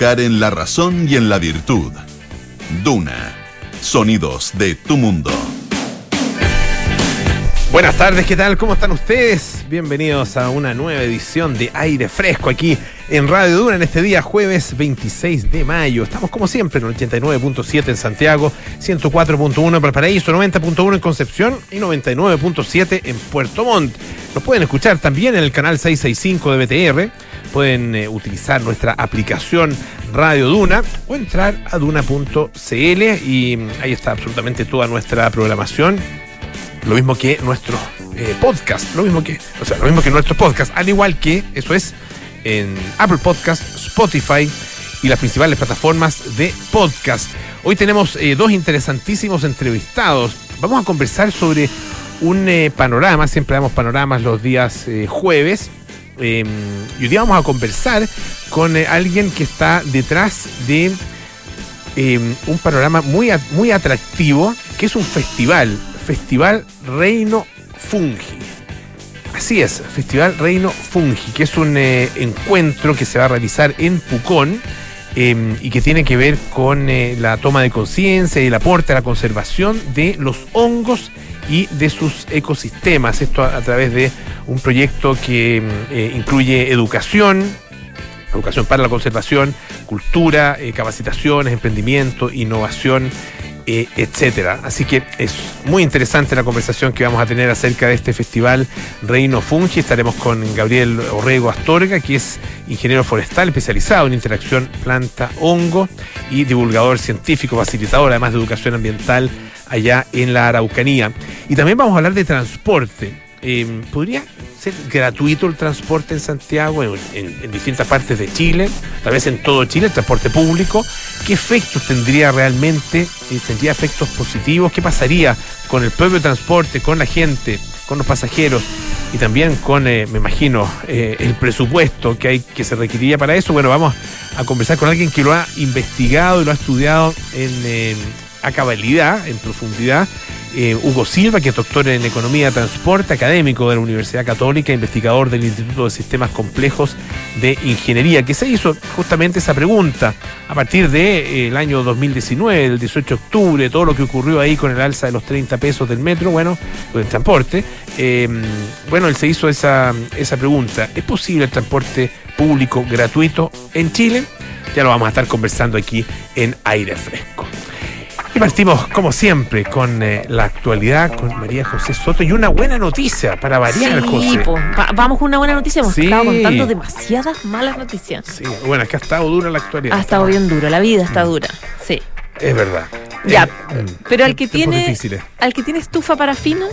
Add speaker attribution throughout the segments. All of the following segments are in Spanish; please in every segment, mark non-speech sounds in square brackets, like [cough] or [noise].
Speaker 1: en la razón y en la virtud. Duna. Sonidos de tu mundo.
Speaker 2: Buenas tardes, ¿qué tal? ¿Cómo están ustedes? Bienvenidos a una nueva edición de Aire Fresco aquí en Radio Duna en este día jueves 26 de mayo. Estamos como siempre en el 89.7 en Santiago, 104.1 en Valparaíso, 90.1 en Concepción y 99.7 en Puerto Montt. Nos pueden escuchar también en el canal 665 de BTR pueden eh, utilizar nuestra aplicación Radio Duna o entrar a duna.cl y mm, ahí está absolutamente toda nuestra programación. Lo mismo que nuestro eh, podcast, lo mismo que, o sea, lo mismo que nuestro podcast, al igual que eso es en Apple Podcast, Spotify y las principales plataformas de podcast. Hoy tenemos eh, dos interesantísimos entrevistados. Vamos a conversar sobre un panorama, siempre damos panoramas los días jueves Em, y hoy día vamos a conversar con eh, alguien que está detrás de em, un panorama muy, muy atractivo, que es un festival, Festival Reino Fungi. Así es, Festival Reino Fungi, que es un eh, encuentro que se va a realizar en Pucón em, y que tiene que ver con eh, la toma de conciencia y el aporte a la conservación de los hongos y de sus ecosistemas. Esto a, través de un proyecto que mm, eh, incluye educación, educación para la conservación, cultura, eh, capacitaciones, emprendimiento, innovación, eh, etcétera. Así que es muy interesante la conversación que vamos a tener acerca de este festival Reino Fungi. Estaremos con Gabriel Orrego Astorga, que es ingeniero forestal especializado en interacción planta-hongo y divulgador científico, facilitador además de educación ambiental allá en la Araucanía. Y también vamos a hablar de transporte. Em, ¿Podría ser gratuito el transporte en Santiago, en, distintas partes de Chile, tal vez en todo Chile, el transporte público? ¿Qué efectos tendría realmente? Eh, ¿Tendría efectos positivos? ¿Qué pasaría con el propio transporte, con la gente, con los pasajeros? y también con, eh, me imagino, eh, el presupuesto que hay que se requeriría para eso. Bueno, vamos a conversar con alguien que lo ha investigado y lo ha estudiado en, a cabalidad, en profundidad. Eh, Hugo Silva, que es doctor en Economía de Transporte, académico de la Universidad Católica, investigador del Instituto de Sistemas Complejos de Ingeniería, que se hizo justamente esa pregunta a partir del año 2019, el 18 de octubre, todo lo que ocurrió ahí con el alza de los 30 pesos del metro, bueno, del transporte. Eh, bueno, él se hizo esa, esa pregunta. ¿Es posible el transporte público gratuito en Chile? Ya lo vamos a estar conversando aquí en aire fresco. Y partimos, como siempre, con eh, la actualidad con María José Soto y una buena noticia para variar,
Speaker 3: sí,
Speaker 2: José.
Speaker 3: vamos con una buena noticia. Hemos estado contando demasiadas malas noticias.
Speaker 2: Sí, bueno, es que ha estado dura la actualidad.
Speaker 3: Ha estado bien dura, la vida está mm. dura. Sí.
Speaker 2: Es verdad.
Speaker 3: Ya, eh, pero al que tiene al que tiene estufa parafina,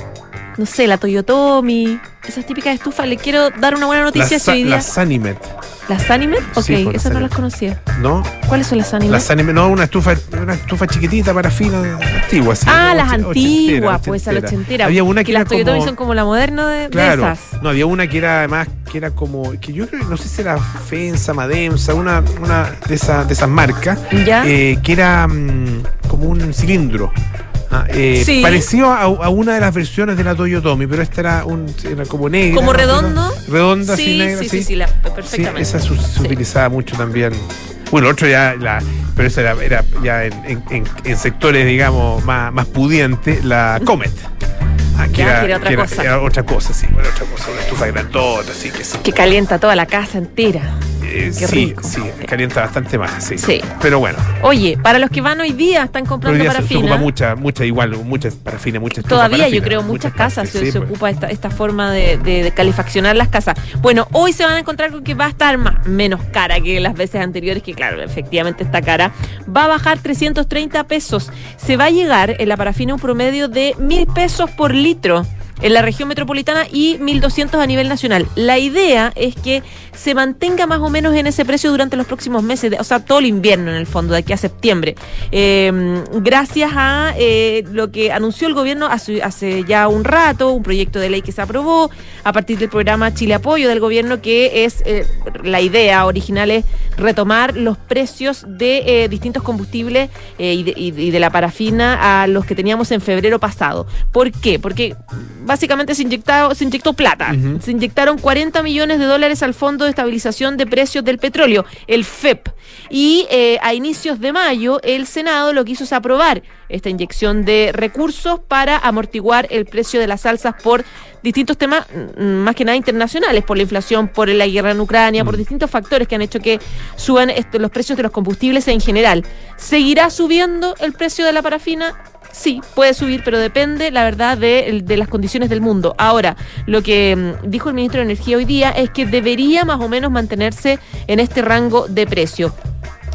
Speaker 3: no sé, la Toyotomi, esas típicas estufas, le quiero dar una buena noticia
Speaker 2: la, hoy día. La Sanimet.
Speaker 3: ¿Las Animet? Ok, esas no las conocía.
Speaker 2: ¿No?
Speaker 3: ¿Cuáles son las Animet?
Speaker 2: Las Animet, no, una estufa, una estufa chiquitita, parafina, antigua.
Speaker 3: Así, ah, las antiguas, pues a la ochentera.
Speaker 2: Había una que,
Speaker 3: las Toyotomi son como la moderna de,
Speaker 2: claro,
Speaker 3: esas.
Speaker 2: No, había una que era además, que era como, que yo creo, no sé si era Fensa, Mademsa, una, una de, esas de esas marcas,
Speaker 3: ¿Ya?
Speaker 2: Eh, que era mm, como un cilindro. Ah, eh, Pareció a, una de las versiones de la Toyotomi, pero esta era, un, era como negra.
Speaker 3: ¿Como redondo?
Speaker 2: Redonda,
Speaker 3: sí,
Speaker 2: negra.
Speaker 3: Sí, sí, sí, perfectamente.
Speaker 2: esa se, utilizaba mucho también. Bueno, otro ya, la, pero esa era, era ya en, en, sectores, digamos, más, más pudientes, la Comet.
Speaker 3: Ah, que, era, otra cosa.
Speaker 2: Era otra cosa, sí, bueno, otra cosa, una estufa grandota, así que sí.
Speaker 3: Que calienta toda la casa entera.
Speaker 2: Eh, sí, sí, calienta bastante más, sí. Pero bueno.
Speaker 3: Oye, para los que van hoy día, están comprando hoy día.
Speaker 2: Se, ocupa mucha, mucha, igual, muchas parafina, muchas
Speaker 3: Todavía yo creo, muchas, casas se, pues. ocupa esta, esta forma de, calefaccionar las casas. Bueno, hoy se van a encontrar con que va a estar más, menos cara que las veces anteriores, que claro, efectivamente está cara. Va a bajar 330 pesos. Se va a llegar en la parafina un promedio de mil pesos por litro en la región metropolitana y 1.200 a nivel nacional. La idea es que se mantenga más o menos en ese precio durante los próximos meses, o sea, todo el invierno en el fondo, de aquí a septiembre. Em, gracias a eh, lo que anunció el gobierno hace, ya un rato, un proyecto de ley que se aprobó a partir del programa Chile Apoyo del gobierno, que es eh, la idea original es retomar los precios de eh, distintos combustibles y de la parafina a los que teníamos en febrero pasado. ¿Por qué? Porque básicamente se, inyectado, se inyectó plata. Se inyectaron 40 millones de dólares al Fondo de Estabilización de Precios del Petróleo, el FEP. Y eh, a inicios de mayo, el Senado lo que hizo es aprobar esta inyección de recursos para amortiguar el precio de las salsas por distintos temas, mm, más que nada internacionales, por la inflación, por la guerra en Ucrania, por distintos factores que han hecho que suban los precios de los combustibles en general. ¿Seguirá subiendo el precio de la parafina? Sí, puede subir, pero depende, la verdad, de, de, las condiciones del mundo. Ahora, lo que mm, dijo el ministro de Energía hoy día es que debería más o menos mantenerse en este rango de precio.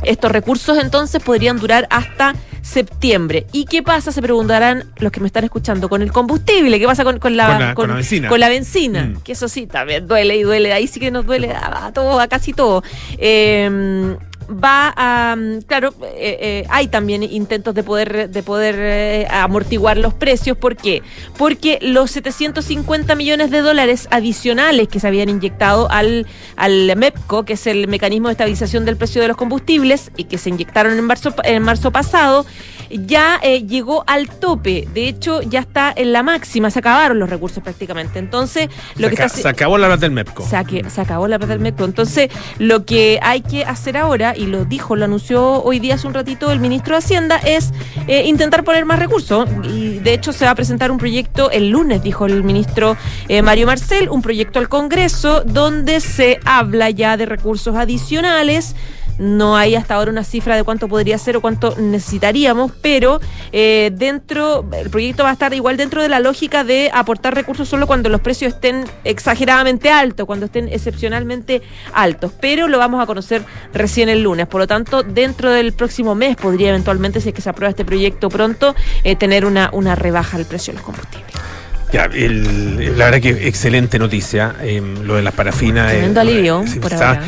Speaker 3: Estos recursos entonces podrían durar hasta septiembre. ¿Y qué pasa? Se preguntarán los que me están escuchando con el combustible. ¿Qué pasa con, la, con, la, benzina? Con la benzina. Mm. Que eso sí, también duele y duele. Ahí sí que nos duele a, todo, a casi todo. Eh, va a mm, claro eh, eh, hay también intentos de poder de poder eh, amortiguar los precios ¿por qué? porque los 750 millones de dólares adicionales que se habían inyectado al al MEPCO que es el mecanismo de estabilización del precio de los combustibles y que se inyectaron en marzo en marzo pasado ya eh, llegó al tope. De hecho, ya está en la máxima. Se acabaron los recursos prácticamente. Entonces,
Speaker 2: lo
Speaker 3: se
Speaker 2: que Se acabó la plata del MEPCO.
Speaker 3: Se, se acabó la plata del MEPCO. Entonces, lo que hay que hacer ahora, y lo dijo, lo anunció hoy día hace un ratito el ministro de Hacienda, es eh, intentar poner más recursos. Y de hecho, se va a presentar un proyecto el lunes, dijo el ministro eh, Mario Marcel, un proyecto al Congreso donde se habla ya de recursos adicionales no hay hasta ahora una cifra de cuánto podría ser o cuánto necesitaríamos, pero eh, dentro, el proyecto va a estar igual dentro de la lógica de aportar recursos solo cuando los precios estén exageradamente altos, cuando estén excepcionalmente altos. Pero lo vamos a conocer recién el lunes. Por lo tanto, dentro del próximo mes podría eventualmente, si es que se aprueba este proyecto pronto, eh, tener una, una rebaja del precio de los combustibles.
Speaker 2: Ya, la verdad que excelente noticia, em, lo de las parafinas.
Speaker 3: Tremendo alivio, por
Speaker 2: ahora.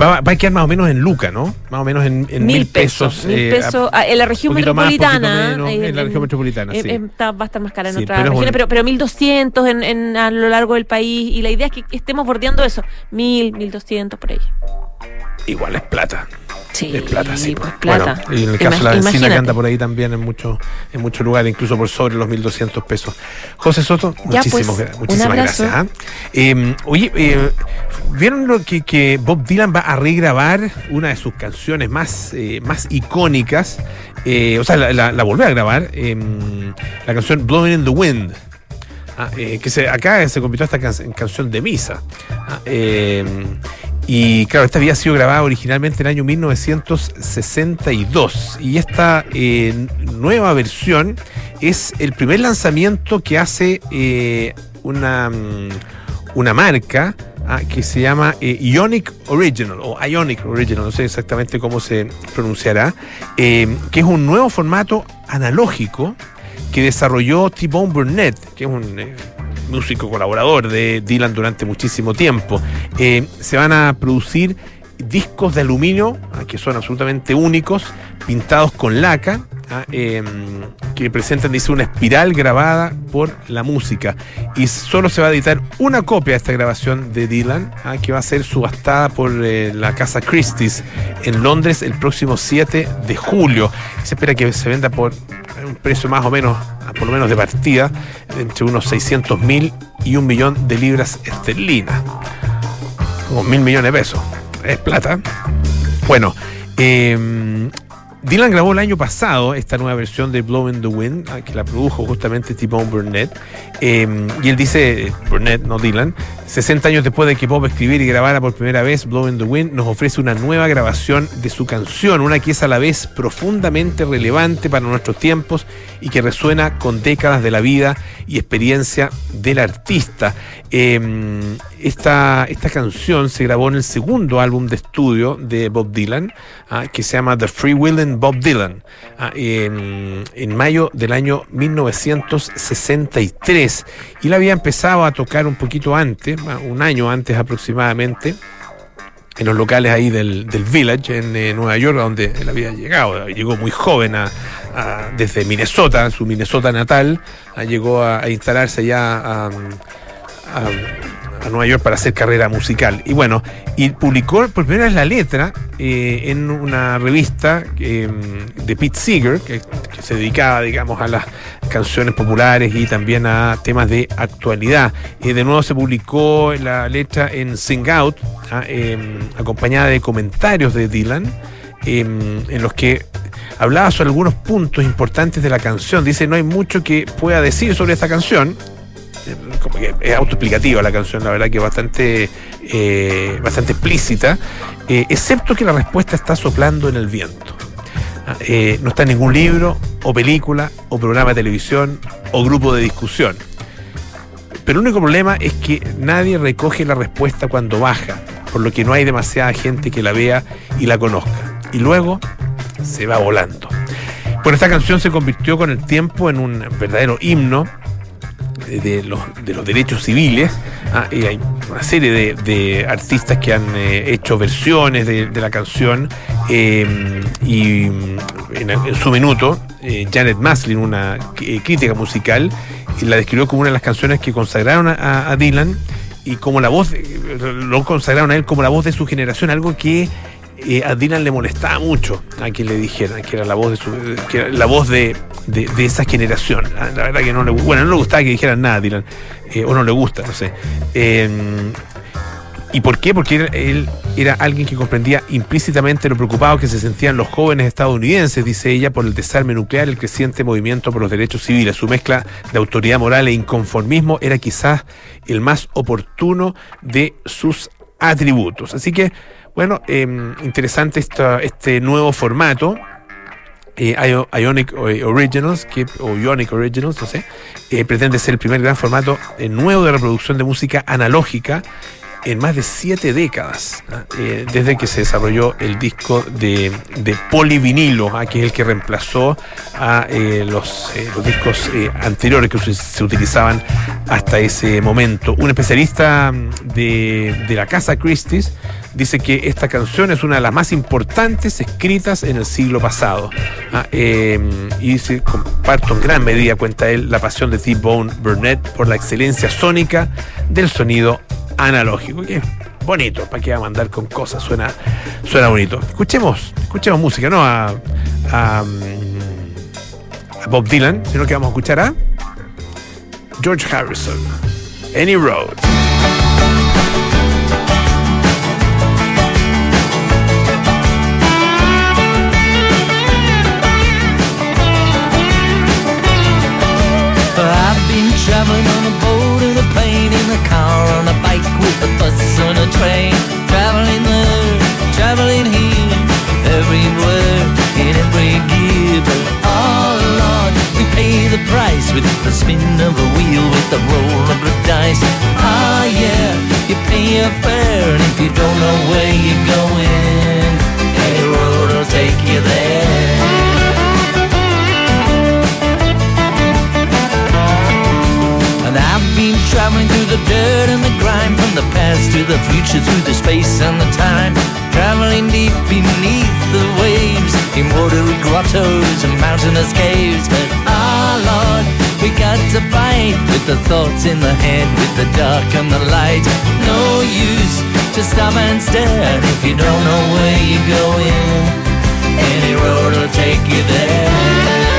Speaker 2: Va, a quedar más o menos en Luca, ¿no? Más o menos en, mil, pesos.
Speaker 3: Mil eh, pesos ah, en la región metropolitana.
Speaker 2: en la región metropolitana, sí.
Speaker 3: va a estar más cara en otras regiones, pero, pero 1200 en, en, a lo largo del país. Y la idea es que estemos bordeando eso. 1000, 1200 por ahí.
Speaker 2: Igual es plata.
Speaker 3: Sí,
Speaker 2: es plata, sí.
Speaker 3: Pues, plata.
Speaker 2: Bueno, y en el caso de la vecina que anda por ahí también en muchos en muchos lugares, incluso por sobre los 1.200 pesos. José Soto, muchísimas, pues, muchísimas gracias. ¿ah? Eh, oye, eh, ¿vieron lo que, que, Bob Dylan va a regrabar una de sus canciones más, eh, más icónicas? o sea, la, la, volvió a grabar, em, la canción Blowing in the Wind. Ah, que se, acá se convirtió esta canción de misa. Ah, em, y claro, esta había sido grabada originalmente en el año 1962. Y esta eh, nueva versión es el primer lanzamiento que hace eh, una, mm, una marca ah, que se llama eh, Ionic Original o Ionic Original, no sé exactamente cómo se pronunciará, que es un nuevo formato analógico que desarrolló T-Bone Burnett, que es un músico colaborador de Dylan durante muchísimo tiempo. Eh, se van a producir discos de aluminio ah, que son absolutamente únicos, pintados con laca, ah, em, que presentan, dice, una espiral grabada por la música. Y solo se va a editar una copia de esta grabación de Dylan, ah, que va a ser subastada por eh, la casa Christie's en Londres el próximo 7 de julio. Se espera que se venda por un precio más o menos, por lo menos de partida, entre unos 600 mil y un millón de libras esterlinas. Como mil millones de pesos. Es plata. Bueno, eh, Dylan grabó el año pasado esta nueva versión de Blowing the Wind, ah, que la produjo justamente T-Bone Burnett. Em, y él dice, Burnett, no Dylan, 60 años después de que Bob escribiera y grabara por primera vez Blowing the Wind, nos ofrece una nueva grabación de su canción, una que es a la vez profundamente relevante para nuestros tiempos y que resuena con décadas de la vida y experiencia del artista. Em, esta, esta canción se grabó en el segundo álbum de estudio de Bob Dylan, ah, que se llama The Free Willin' Bob Dylan, ah, en, mayo del año 1963. Y la había empezado a tocar un poquito antes, ah, un año antes aproximadamente en los locales ahí del, Village en eh, Nueva York, donde él había llegado. Llegó muy joven a, desde Minnesota, su Minnesota natal, llegó a, instalarse ya a, a Nueva York para hacer carrera musical. Y bueno, y publicó por primera vez la letra eh, en una revista eh, de Pete Seeger, que, se dedicaba, digamos, a las canciones populares y también a temas de actualidad. Y de nuevo se publicó la letra en Sing Out, ah, em, acompañada de comentarios de Dylan, em, en los que hablaba sobre algunos puntos importantes de la canción. Dice, no hay mucho que pueda decir sobre esta canción, que es autoexplicativa la canción, la verdad que bastante, eh, bastante explícita, eh, excepto que la respuesta está soplando en el viento. Ah, eh, no está en ningún libro, o película, o programa de televisión, o grupo de discusión. Pero el único problema es que nadie recoge la respuesta cuando baja, por lo que no hay demasiada gente que la vea y la conozca. Y luego se va volando. Bueno, esta canción se convirtió con el tiempo en un verdadero himno de los, de los derechos civiles. Ah, y hay una serie de, artistas que han eh, hecho versiones de, la canción em, y en, su minuto eh, Janet Maslin, una eh, crítica musical, la describió como una de las canciones que consagraron a, Dylan y como la voz, lo consagraron a él como la voz de su generación, algo que a Dylan le molestaba mucho a quien le dijera que era la voz de su, la voz de, esa generación. La verdad que no le bueno, no le gustaba que dijeran nada Dylan, eh, o no le gusta, no sé. Em, ¿Y por qué? Porque él, era alguien que comprendía implícitamente lo preocupado que se sentían los jóvenes estadounidenses, dice ella, por el desarme nuclear, el creciente movimiento por los derechos civiles. Su mezcla de autoridad moral e inconformismo era quizás el más oportuno de sus atributos. Así que bueno, em, interesante este nuevo formato. Eh, Ionic eh, Originals, que, o Ionic Originals, no sé, eh, pretende ser el primer gran formato nuevo de reproducción de música analógica en más de siete décadas, ¿ah? desde que se desarrolló el disco de, de polivinilo, ¿ah? que es el que reemplazó a los, discos anteriores que se, utilizaban hasta ese momento. Un especialista mm, de, de la casa Christie's dice que esta canción es una de las más importantes escritas en el siglo pasado. Em, y se comparto en gran medida, cuenta él, la pasión de T-Bone Burnett por la excelencia sónica del sonido analógico. Que bonito, para que va a mandar con cosas, suena, suena bonito. Escuchemos, escuchemos música, no a, a, a Bob Dylan, sino que vamos a escuchar a George Harrison, Any Road. On boat, in plane, in car, on a bus, on a train. Traveling there, traveling here, everywhere, in every gear. But oh Lord, we pay the price with the spin of a wheel, with the roll of the dice. Ah yeah, you pay a fare, and if you don't know where you're going, any road will take you there. Traveling through the dirt and the grime From the past to the future Through the space and the time. Traveling deep beneath the waves In watery grottos and mountainous caves. But ah Lord, we got to fight With the thoughts in the head With the dark and the light. No use to stop and stare If you don't know where you're going. Any road will take you there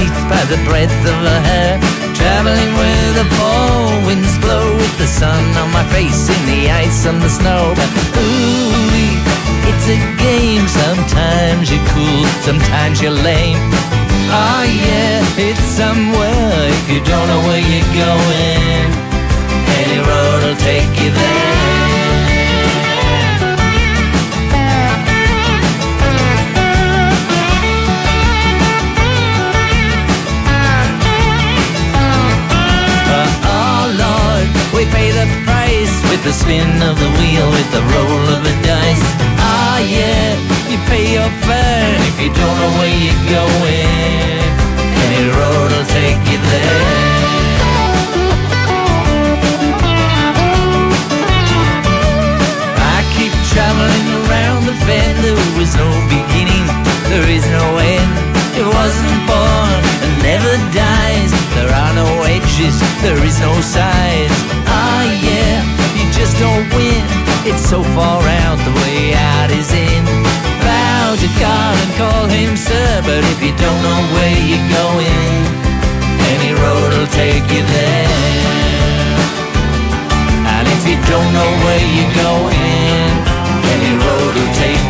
Speaker 2: teeth by the breadth of her hair. Traveling where the fall winds blow with the sun on my face in the ice and the snow. But ooh, it's a game. Sometimes you're cool, sometimes you're lame. Oh yeah, it's somewhere if you don't know where you're going. Any road will take you there.
Speaker 4: With the spin of the wheel, with the roll of the dice. Ah, yeah, you pay your fare, if you don't know where you're going, any road will take you there. I keep traveling around the bend. There was no beginning, there is no end. It wasn't born never dies. There are no edges, there is no sides. Ah, yeah, you just don't win. It's so far out, the way out is in. Bow to God and call him sir, but if you don't know where you're going, any road will take you there. And if you don't know where you're going, any road will take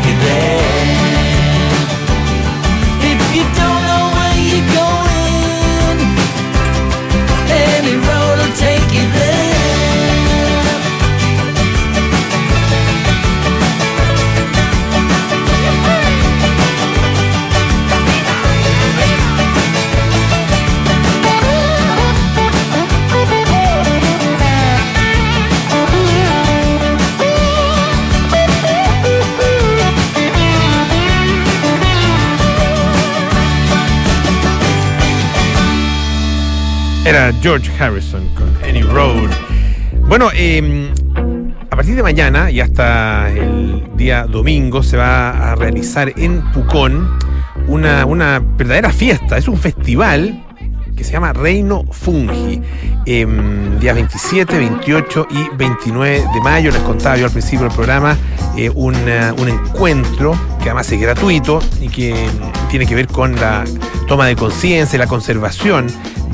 Speaker 2: George Harrison con Any Road. Bueno, eh, a partir de mañana y hasta el día domingo se va a realizar en Pucón una, una verdadera fiesta. Es un festival que se llama Reino Fungi. Eh, días 27, 28 y 29 de mayo, les contaba yo al principio del programa, eh, un encuentro que además es gratuito y que tiene que ver con la toma de conciencia y la conservación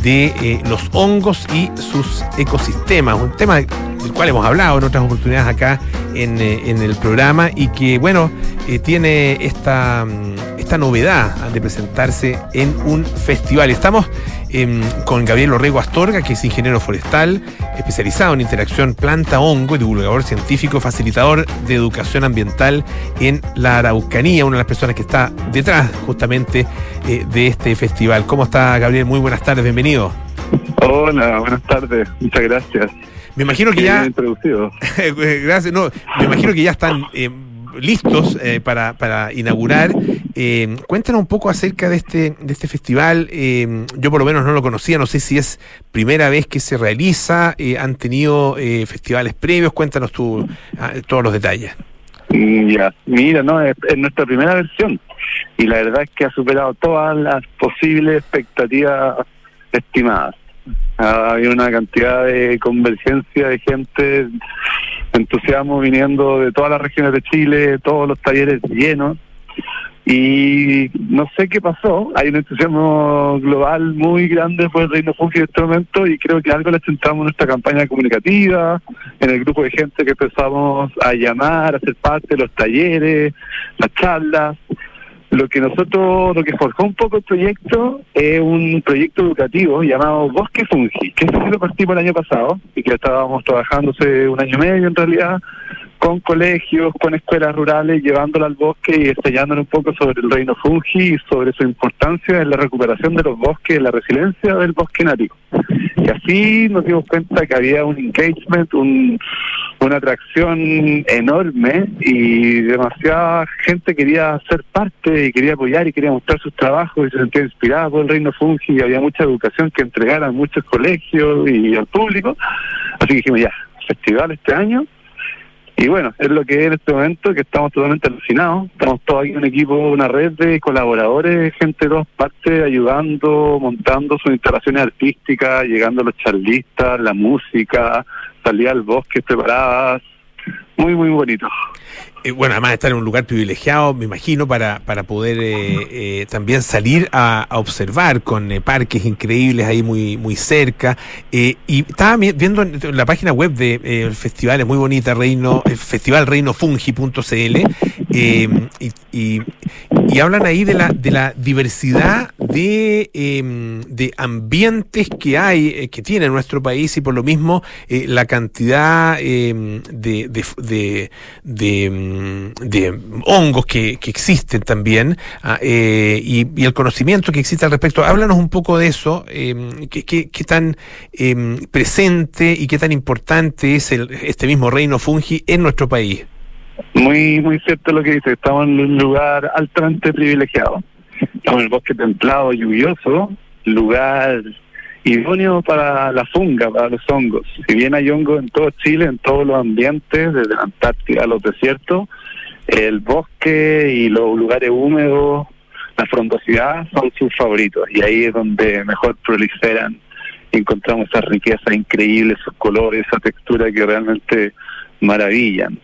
Speaker 2: de eh, los hongos y sus ecosistemas, un tema del cual hemos hablado en otras oportunidades acá en, eh, en el programa y que, bueno, eh, tiene esta, esta novedad de presentarse en un festival. Estamos em, con Gabriel Orrego Astorga, que es ingeniero forestal, especializado en interacción planta-hongo y divulgador científico, facilitador de educación ambiental en la Araucanía, una de las personas que está detrás justamente eh, de este festival. ¿Cómo está Gabriel? Muy buenas tardes, bienvenido.
Speaker 5: Hola, buenas tardes, muchas gracias.
Speaker 2: Me imagino que ya...
Speaker 5: bien introducido. [laughs]
Speaker 2: Gracias, no, me imagino que ya están... eh, listos eh, para, para inaugurar. Eh, cuéntanos un poco acerca de este, de este festival. Eh, yo por lo menos no lo conocía, no sé si es primera vez que se realiza, eh, han tenido eh, festivales previos, cuéntanos tú ah, todos los detalles.
Speaker 5: Mm, Ya, mira, no, es, es nuestra primera versión y la verdad es que ha superado todas las posibles expectativas estimadas. Ha habido una cantidad de convergencia de gente, entusiasmo viniendo de todas las regiones de Chile, todos los talleres llenos. Y no sé qué pasó, hay un entusiasmo global muy grande por el Reino Fungi en este momento y creo que algo le centramos en nuestra campaña comunicativa, en el grupo de gente que empezamos a llamar, a ser parte de los talleres, las charlas. Lo que nosotros, lo que forjó un poco el proyecto es un proyecto educativo llamado Bosque Fungi, que sí lo partimos el año pasado y que estábamos trabajando hace un año y medio en realidad con colegios, con escuelas rurales, llevándolo al bosque y enseñándole un poco sobre el reino fungi y sobre su importancia en la recuperación de los bosques, en la resiliencia del bosque nativo. Y así nos dimos cuenta que había un engagement, un, una atracción enorme y demasiada gente quería ser parte y quería apoyar y quería mostrar sus trabajos y se sentía inspirada por el reino fungi y había mucha educación que entregar a muchos colegios y al público. Así que dijimos ya, festival este año y bueno, es lo que es en este momento, que estamos totalmente alucinados. Estamos todos aquí un equipo, una red de colaboradores, gente de todas partes, ayudando, montando sus instalaciones artísticas, llegando los charlistas, la música, salir al bosque preparadas. Muy, muy bonito.
Speaker 2: Eh, bueno, además estar en un lugar privilegiado, me imagino, para, para poder eh, eh, también salir a, observar con eh, parques increíbles ahí muy, muy cerca. Y estaba vi- viendo en la página web del de, festival, es muy bonita, Reino, el Festival y, y, y hablan ahí de la, de la diversidad de, em, de ambientes que hay, eh, que tiene nuestro país y por lo mismo eh, la cantidad em, de, de, em, de, hongos que, que, existen también ah, y, y, el conocimiento que existe al respecto. Háblanos un poco de eso, qué, qué, qué, tan presente y qué tan importante es el, este mismo reino fungi en nuestro país.
Speaker 5: Muy, muy cierto lo que dice. Estamos en un lugar altamente privilegiado. [laughs] Estamos el bosque templado, lluvioso, lugar idóneo para la funga, para los hongos. Si bien hay hongos en todo Chile, en todos los ambientes, desde la Antártida a los desiertos, el bosque y los lugares húmedos, la frondosidad son sus favoritos. Y ahí es donde mejor proliferan encontramos esa riqueza increíble, esos colores, esa textura que realmente maravillan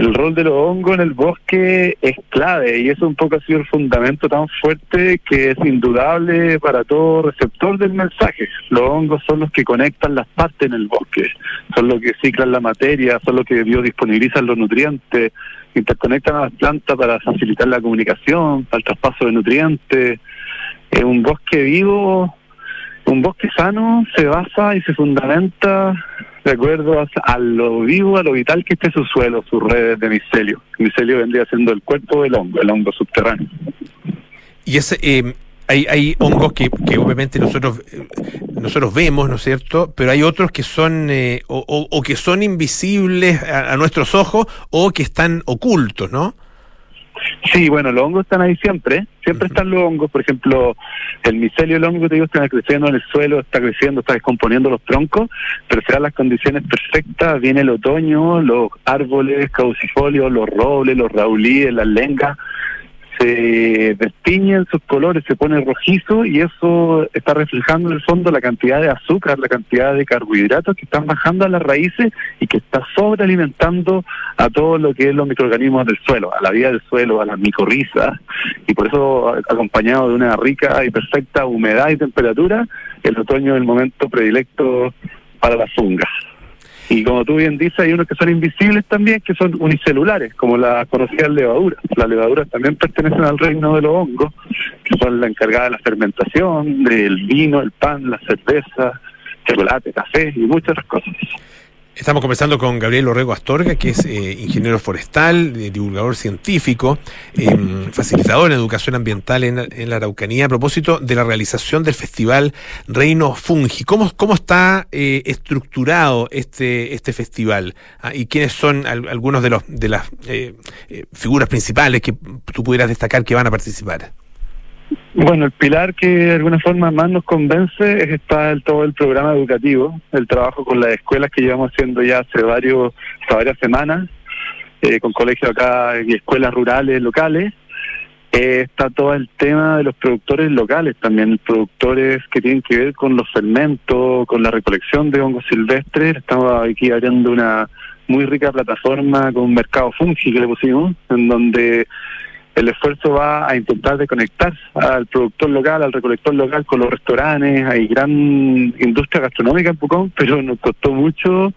Speaker 5: el rol de los hongos en el bosque es clave y eso un poco ha sido el fundamento tan fuerte que es indudable para todo receptor del mensaje. Los hongos son los que conectan las partes en el bosque, son los que ciclan la materia, son los que biodisponibilizan los nutrientes, interconectan a las plantas para facilitar la comunicación, para el traspaso de nutrientes. Es un bosque vivo, un bosque sano se basa y se fundamenta de acuerdo a, lo vivo, a lo vital que esté su suelo, sus redes de micelio. El micelio vendría siendo el cuerpo del hongo, el hongo subterráneo.
Speaker 2: Y ese, eh, hay, hay hongos que, obviamente nosotros eh, nosotros vemos, ¿no es cierto? Pero hay otros que son eh, o, o, que son invisibles a, nuestros ojos o que están ocultos, ¿no?
Speaker 5: Sí, bueno, los hongos están ahí siempre, siempre están los hongos, por ejemplo, el micelio del hongo, te digo, está creciendo en el suelo, está creciendo, está descomponiendo los troncos, pero se dan las condiciones perfectas, viene el otoño, los árboles caucifolios, los robles, los raulíes, las lengas, se destiñen sus colores, se pone rojizo y eso está reflejando en el fondo la cantidad de azúcar, la cantidad de carbohidratos que están bajando a las raíces y que está sobrealimentando a todo lo que es los microorganismos del suelo, a la vida del suelo, a las micorrizas y por eso acompañado de una rica y perfecta humedad y temperatura, el otoño es el momento predilecto para las fungas. Y como tú bien dices, hay unos que son invisibles también, que son unicelulares, como la conocida levadura. Las levaduras también pertenecen al reino de los hongos, que son la encargada de la fermentación, del vino, el pan, la cerveza, chocolate, café y muchas otras cosas.
Speaker 2: Estamos conversando con Gabriel Orrego Astorga, que es eh, ingeniero forestal, eh, divulgador científico, eh, facilitador en educación ambiental en, la Araucanía, a propósito de la realización del festival Reino Fungi. ¿Cómo, cómo está eh, estructurado este, este festival? ¿Ah? ¿Y quiénes son al, algunos de, los, de las figuras principales que tú pudieras destacar que van a participar?
Speaker 5: Bueno, el pilar que de alguna forma más nos convence es está todo el programa educativo, el trabajo con las escuelas que llevamos haciendo ya hace varios hace varias semanas, eh, con colegios acá y escuelas rurales locales. Eh, está todo el tema de los productores locales también, productores que tienen que ver con los fermentos, con la recolección de hongos silvestres. Estamos aquí abriendo una muy rica plataforma con un mercado fungi que le pusimos, en donde el esfuerzo va a intentar de conectar al productor local, al recolector local con los restaurantes, hay gran industria gastronómica en Pucón, [laughs] pero nos costó mucho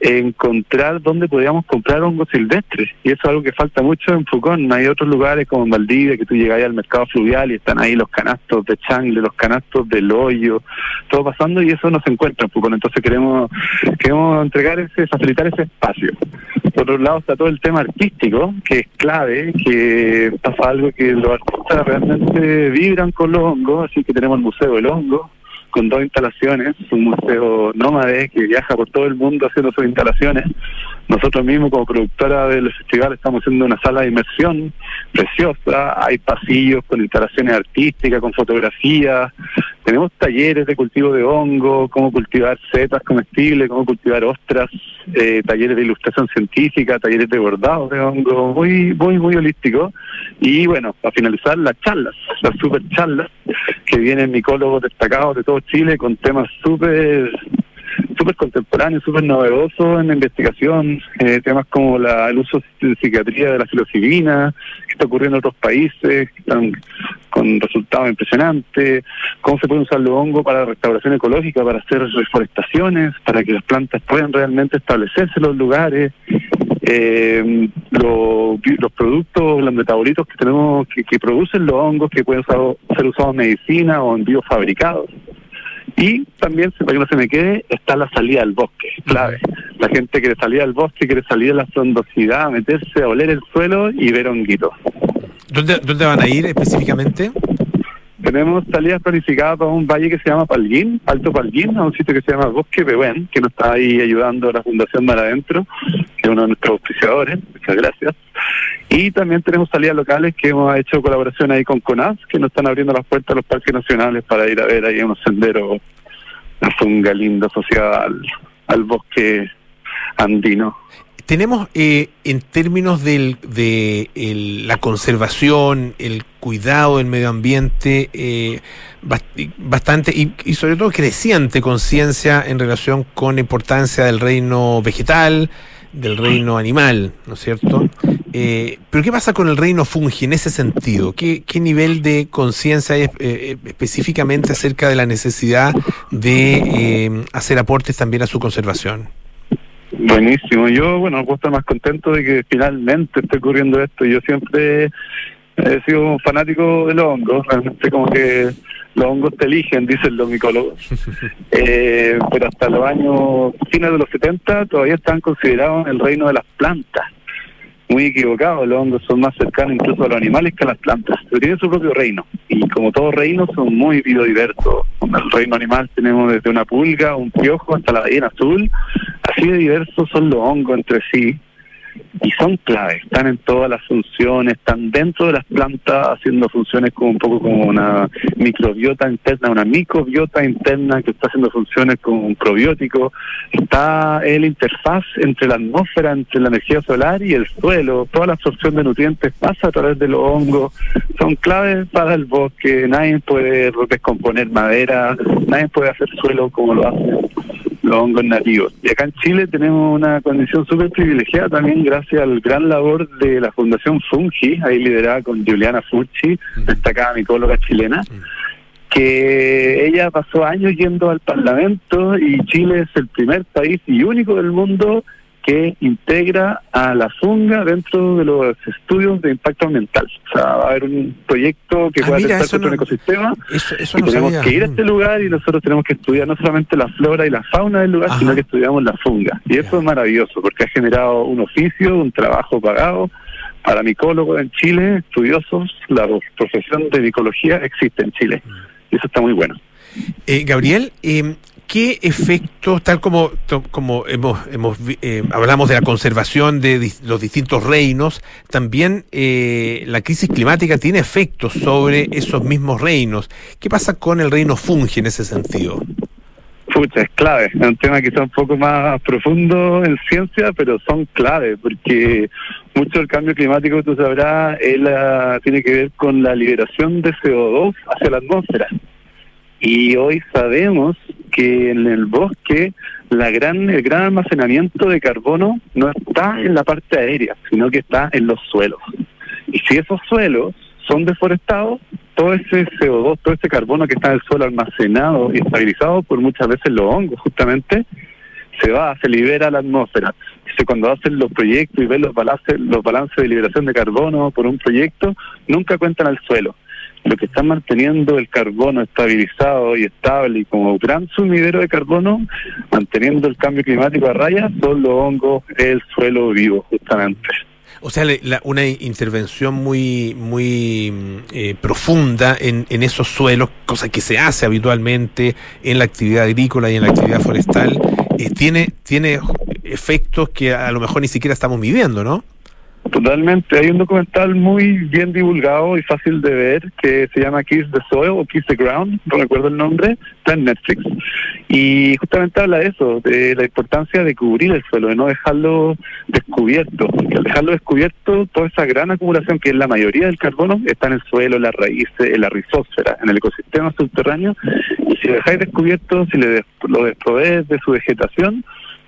Speaker 5: encontrar dónde podíamos comprar hongos silvestres. Y eso es algo que falta mucho en Pucón. Hay otros lugares como en Valdivia que tú llegas al mercado fluvial y están ahí los canastos de changle, los canastos del hoyo, todo pasando y eso no se encuentra en Pucón. Entonces queremos, queremos entregar ese, facilitar ese espacio. Por otro lado está todo el tema artístico, que es clave, que pasa algo que los artistas realmente vibran con los hongos, así que tenemos el Museo del Hongo, con dos instalaciones, un museo nómade que viaja por todo el mundo haciendo sus instalaciones. Nosotros mismos como productora del festival estamos haciendo una sala de inmersión preciosa, hay pasillos con instalaciones artísticas, con fotografías, tenemos talleres de cultivo de hongo, cómo cultivar setas comestibles, cómo cultivar ostras, eh, talleres de ilustración científica, talleres de bordado de hongo, muy, muy, muy holístico. Y bueno, para finalizar, las charlas, las super charlas, que vienen micólogos destacados de todo Chile con temas súper súper contemporáneos, súper novedosos en la investigación, eh, temas como la, el uso de psiquiatría de la psilocibina, que está ocurriendo en otros países, que están con resultados impresionantes, cómo se puede usar el hongo para restauración ecológica, para hacer reforestaciones, para que las plantas puedan realmente establecerse en los lugares, eh, los, los productos, los metabolitos que tenemos, que, que producen los hongos, que pueden ser usados en medicina o en biofabricados. Y también, para que no se me quede, está la salida al bosque, clave. La gente quiere salir al bosque, quiere salir de la frondosidad, meterse a oler el suelo y ver honguitos.
Speaker 2: ¿Dónde, ¿Dónde van a ir específicamente?
Speaker 5: Tenemos salidas planificadas para un valle que se llama Palguín, Alto Palguín, a un sitio que se llama Bosque Pehuen, que nos está ahí ayudando la Fundación Mar Adentro, que es uno de nuestros auspiciadores, muchas gracias. Y también tenemos salidas locales que hemos hecho colaboración ahí con CONAS, que nos están abriendo las puertas a los parques nacionales para ir a ver ahí unos senderos, una funga linda asociada al bosque andino
Speaker 2: tenemos eh, en términos de la conservación, el cuidado del medio ambiente, eh, bastante y, sobre todo creciente conciencia en relación con la importancia del reino vegetal, del reino animal, ¿no es cierto? Eh, pero ¿qué pasa con el reino fungi en ese sentido? ¿Qué, qué nivel de conciencia hay específicamente acerca de la necesidad de hacer aportes también a su conservación?
Speaker 5: Buenísimo. Yo, bueno, puedo estar más contento de que finalmente esté ocurriendo esto. Yo siempre he sido un fanático de los hongos. Realmente como que los hongos te eligen, dicen los micólogos. [laughs] eh, pero hasta los años fines de los 70 todavía están considerados el reino de las plantas muy equivocado, los hongos son más cercanos incluso a los animales que a las plantas, pero tienen su propio reino, y como todo reino son muy biodiversos. En el reino animal tenemos desde una pulga, un piojo, hasta la ballena azul, así de diversos son los hongos entre sí, y son claves, están en todas las funciones, están dentro de las plantas haciendo funciones como un poco como una microbiota interna, una microbiota interna que está haciendo funciones como un probiótico, está el interfaz entre la atmósfera, entre la energía solar y el suelo, toda la absorción de nutrientes pasa a través de los hongos, son claves para el bosque, nadie puede descomponer madera, nadie puede hacer suelo como lo hacen los hongos nativos. Y acá en Chile tenemos una condición súper privilegiada también gracias al gran labor de la Fundación Fungi, ahí liderada con Juliana Fucci, destacada micóloga chilena, que ella pasó años yendo al Parlamento y Chile es el primer país y único del mundo que integra a la funga dentro de los estudios de impacto ambiental. O sea, va a haber un proyecto que ah, pueda afectar no, un ecosistema y tenemos que ir a este lugar y nosotros tenemos que estudiar no solamente la flora y la fauna del lugar, sino que estudiamos la funga. Y eso es maravilloso porque ha generado un oficio, un trabajo pagado para micólogos en Chile, estudiosos, la profesión de micología existe en Chile. Y eso está muy bueno.
Speaker 2: Eh, Gabriel, eh, ¿qué efectos, tal como, como hemos, hemos eh, hablamos de la conservación de los distintos reinos, también eh, la crisis climática tiene efectos sobre esos mismos reinos? ¿Qué pasa con el reino fungi en ese sentido?
Speaker 5: Pucha, es clave. Es un tema quizá un poco más profundo en ciencia, pero son clave, porque mucho del cambio climático, tú sabrás, él, tiene que ver con la liberación de CO2 hacia la atmósfera. Y hoy sabemos que en el bosque la gran, el gran almacenamiento de carbono no está en la parte aérea, sino que está en los suelos. Y si esos suelos son deforestados, todo ese CO2, todo ese carbono que está en el suelo almacenado y estabilizado por muchas veces los hongos, justamente, se va, se libera a la atmósfera. Dice, cuando hacen los proyectos y ven los balances, los balances de liberación de carbono por un proyecto, nunca cuentan al suelo lo que está manteniendo el carbono estabilizado y estable y como gran sumidero de carbono, manteniendo el cambio climático a raya, son los hongos, el suelo vivo, justamente.
Speaker 2: O sea, una intervención muy muy eh, profunda en, en, esos suelos, cosa que se hace habitualmente en la actividad agrícola y en la actividad forestal, eh, tiene, tiene efectos que a lo mejor ni siquiera estamos midiendo, ¿no?
Speaker 5: Totalmente. Hay un documental muy bien divulgado y fácil de ver que se llama Kiss the Soil o Kiss the Ground, no recuerdo el nombre, está en Netflix. Y justamente habla de eso, de la importancia de cubrir el suelo, de no dejarlo descubierto. Porque al dejarlo descubierto, toda esa gran acumulación que es la mayoría del carbono está en el suelo, en las raíces, en la rizósfera, en el ecosistema subterráneo. Y si lo dejáis descubierto, si le lo desprovees de su vegetación,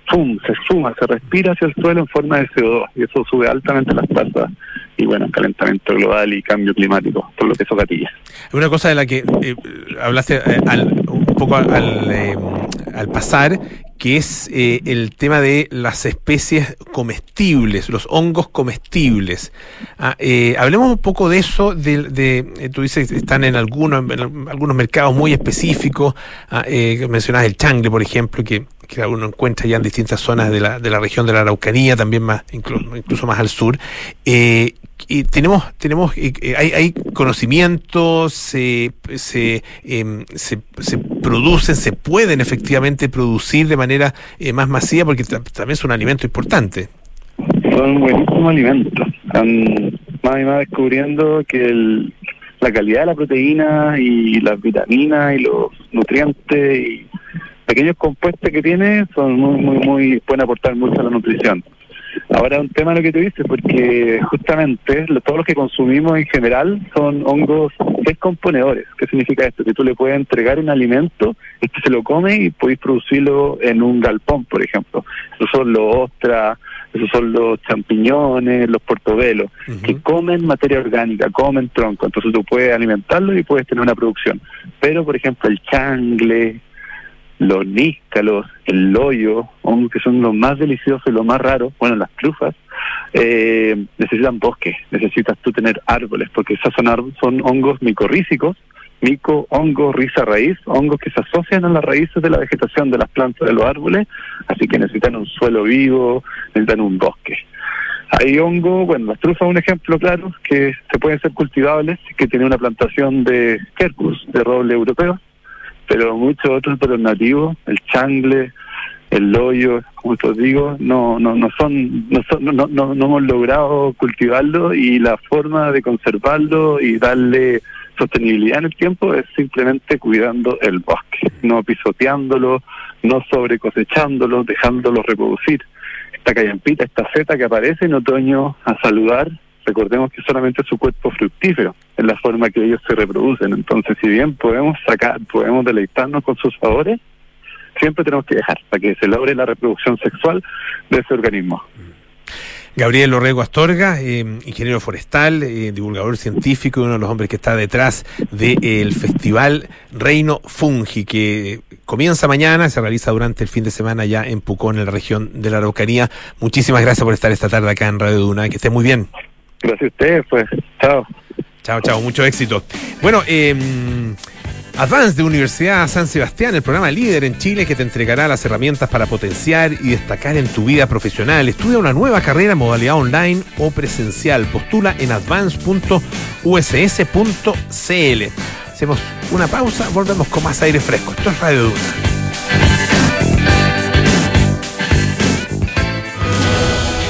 Speaker 5: se suma, se respira hacia el suelo en forma de CO2 y eso sube altamente las tasas y bueno, calentamiento global y cambio climático, por lo que eso gatilla.
Speaker 2: Una cosa de la que eh, hablaste eh, un poco al, eh, al pasar, que es eh, el tema de las especies comestibles, los hongos comestibles. Ah, eh, hablemos un poco de eso, de, de tú dices están en algunos, en algunos mercados muy específicos, ah, mencionas el changle, por ejemplo, que, que uno encuentra ya en distintas zonas de la, de la región de la Araucanía, también más, incluso, más al sur, eh, y tenemos, tenemos eh, eh, hay, hay conocimientos, se, se, em, se, se, producen, se pueden efectivamente producir de manera eh, más masiva porque también es un alimento importante.
Speaker 5: Son buenísimos alimentos. Están más y más descubriendo que el, la calidad de la proteína y las vitaminas y los nutrientes y pequeños compuestos que tiene son muy, muy, muy, pueden aportar mucho a la nutrición. Ahora un tema lo que tú dices, porque justamente todos los que consumimos en general son hongos descomponedores. ¿Qué significa esto? Que tú le puedes entregar un alimento, este se lo come y podéis producirlo en un galpón, por ejemplo. Esos son los ostras, esos son los champiñones, los portobelos, que comen materia orgánica, comen tronco. Entonces tú puedes alimentarlo y puedes tener una producción. Pero, por ejemplo, el changle, los níscalos, el loyo, hongos que son los más deliciosos y los más raros, bueno, las trufas, eh, necesitan bosque, necesitas tú tener árboles, porque esas son, son hongos micorrícicos, mico, hongo, risa, raíz, hongos que se asocian a las raíces de la vegetación de las plantas de los árboles, así que necesitan un suelo vivo, necesitan un bosque. Hay hongo, bueno, las trufas un ejemplo claro, que se pueden ser cultivables, que tiene una plantación de quercus, de roble europeo, pero muchos otros nativos, el changle, el loyo, como te digo, no no no son no no, no, no hemos logrado cultivarlo y la forma de conservarlo y darle sostenibilidad en el tiempo es simplemente cuidando el bosque, no pisoteándolo, no sobre cosechándolo, dejándolo reproducir. Esta callampita, esta seta que aparece en otoño a saludar, recordemos que solamente su cuerpo fructífero en la forma que ellos se reproducen. Entonces, si bien podemos sacar, podemos deleitarnos con sus sabores, siempre tenemos que dejar para que se logre la reproducción sexual de ese organismo.
Speaker 2: Gabriel Orrego Astorga, eh, ingeniero forestal, eh, divulgador científico, uno de los hombres que está detrás del festival Reino Fungi, que comienza mañana, se realiza durante el fin de semana ya en Pucón, en la región de la Araucanía. Muchísimas gracias por estar esta tarde acá en Radio Duna, que esté muy bien.
Speaker 5: Gracias a ustedes, pues. Chao.
Speaker 2: Chao, chao, mucho éxito. Bueno, eh, Advance de Universidad San Sebastián, el programa líder en Chile que te entregará las herramientas para potenciar y destacar en tu vida profesional. Estudia una nueva carrera en modalidad online o presencial. Postula en advance.uss.cl. Hacemos una pausa, volvemos con más aire fresco. Esto es Radio Duna.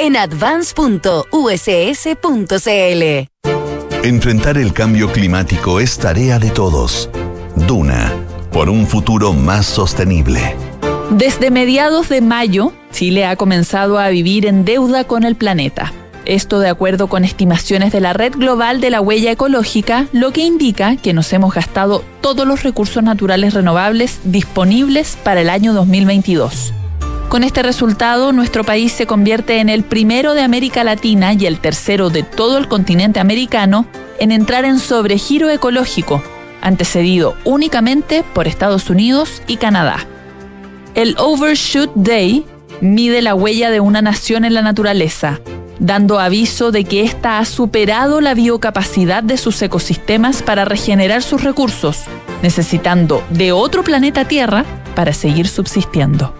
Speaker 6: en advance.uss.cl.
Speaker 1: Enfrentar el cambio climático es tarea de todos. Duna, por un futuro más sostenible.
Speaker 7: Desde mediados de mayo, Chile ha comenzado a vivir en deuda con el planeta. Esto de acuerdo con estimaciones de la Red Global de la Huella Ecológica, lo que indica que nos hemos gastado todos los recursos naturales renovables disponibles para el año 2022. Con este resultado, nuestro país se convierte en el primero de América Latina y el tercero de todo el continente americano en entrar en sobregiro ecológico, antecedido únicamente por Estados Unidos y Canadá. El Overshoot Day mide la huella de una nación en la naturaleza, dando aviso de que ésta ha superado la biocapacidad de sus ecosistemas para regenerar sus recursos, necesitando de otro planeta Tierra para seguir subsistiendo.